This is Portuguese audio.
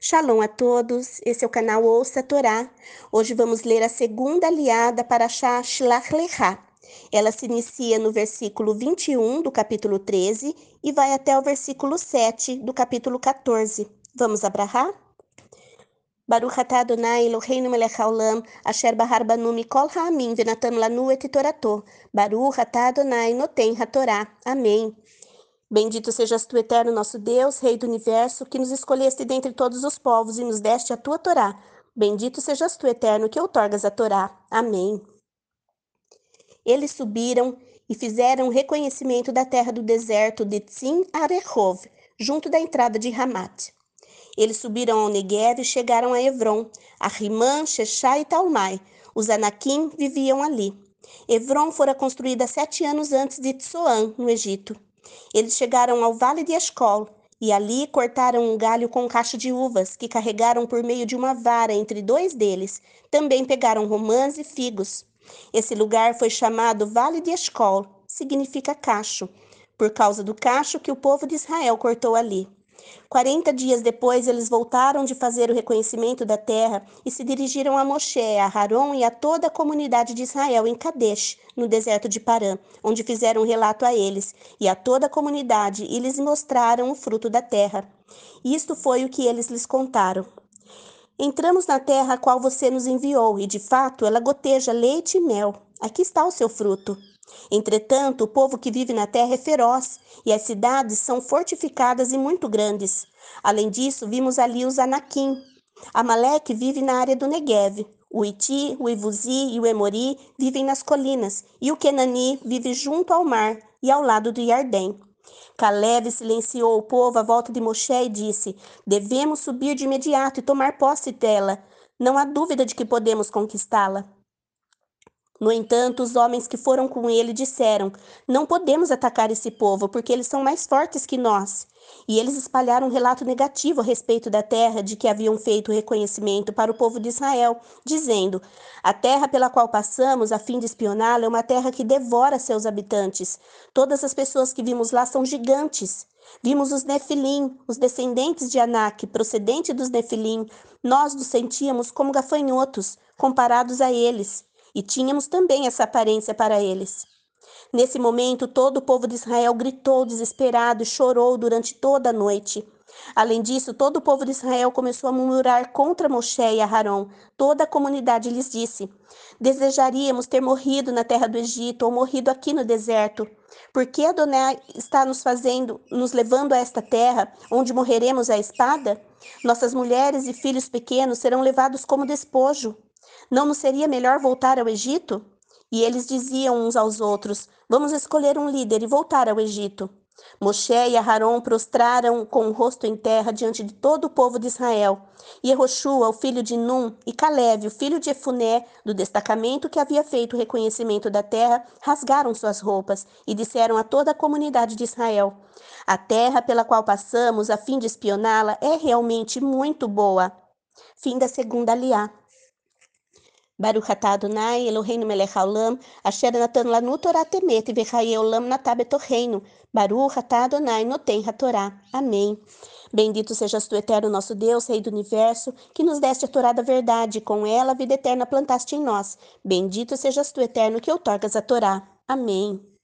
Shalom a todos, esse é o canal Ouça a Torá. Hoje vamos ler a segunda aliada para Shah Shlach Lechá. Ela se inicia no versículo 21 do capítulo 13 e vai até o versículo 7 do capítulo 14. Vamos abrahar? Baruch atah Adonai Eloheinu melech haolam, asher bahar banu mikol ha'amin venatam lanu et torato. Baruch atah Adonai noten hatorá. Amém. Bendito sejas tu, eterno nosso Deus, Rei do universo, que nos escolheste dentre todos os povos e nos deste a tua Torá. Bendito sejas tu, eterno, que outorgas a Torá. Amém. Eles subiram e fizeram reconhecimento da terra do deserto de Tzim Arehov, junto da entrada de Hamat. Eles subiram ao Negev e chegaram a Evron, a Rimã, Shechá e Talmai. Os Anakim viviam ali. Evron fora construída sete anos antes de Tsoan, no Egito. Eles chegaram ao vale de Escol e ali cortaram um galho com um cacho de uvas que carregaram por meio de uma vara entre dois deles. Também pegaram romãs e figos. Esse lugar foi chamado Vale de Escol, significa cacho, por causa do cacho que o povo de Israel cortou ali. Quarenta dias depois, eles voltaram de fazer o reconhecimento da terra e se dirigiram a Moshe, a Haron e a toda a comunidade de Israel em Kadesh, no deserto de Parã, onde fizeram um relato a eles e a toda a comunidade e lhes mostraram o fruto da terra. Isto foi o que eles lhes contaram. Entramos na terra a qual você nos enviou, e de fato ela goteja leite e mel. Aqui está o seu fruto. Entretanto, o povo que vive na terra é feroz, e as cidades são fortificadas e muito grandes. Além disso, vimos ali os Anakim. Amaleque vive na área do Negev. O Iti, o Ivuzi e o Emori vivem nas colinas, e o Kenani vive junto ao mar e ao lado do Iardém. Caleb silenciou o povo à volta de Moshe e disse: Devemos subir de imediato e tomar posse dela. Não há dúvida de que podemos conquistá-la. No entanto, os homens que foram com ele disseram: Não podemos atacar esse povo, porque eles são mais fortes que nós. E eles espalharam um relato negativo a respeito da terra de que haviam feito reconhecimento para o povo de Israel, dizendo: A terra pela qual passamos a fim de espioná-la é uma terra que devora seus habitantes. Todas as pessoas que vimos lá são gigantes. Vimos os Nefilim, os descendentes de Anak, procedente dos Nefilim. Nós nos sentíamos como gafanhotos, comparados a eles e tínhamos também essa aparência para eles. Nesse momento, todo o povo de Israel gritou desesperado e chorou durante toda a noite. Além disso, todo o povo de Israel começou a murmurar contra Moshe e Aharon. Toda a comunidade lhes disse: Desejaríamos ter morrido na terra do Egito ou morrido aqui no deserto. Por que Adonai está nos fazendo, nos levando a esta terra, onde morreremos à espada? Nossas mulheres e filhos pequenos serão levados como despojo. Não nos seria melhor voltar ao Egito? E eles diziam uns aos outros: Vamos escolher um líder e voltar ao Egito. Moshe e Aharon prostraram com o rosto em terra diante de todo o povo de Israel. E Ehoshua, o filho de Num, e Caleb, o filho de Efuné, do destacamento que havia feito o reconhecimento da terra, rasgaram suas roupas e disseram a toda a comunidade de Israel: A terra pela qual passamos a fim de espioná-la é realmente muito boa. Fim da segunda aliá. Baruch Adonai, Eloheinu melech haolam, asher natan lanu Torah temet, v'chaye olam natab etorreino. Baruch Adonai, noten hatorá. Amém. Bendito sejas tu, eterno nosso Deus, Rei do Universo, que nos deste a Torá da verdade, com ela a vida eterna plantaste em nós. Bendito sejas tu, eterno, que outorgas a Torá. Amém.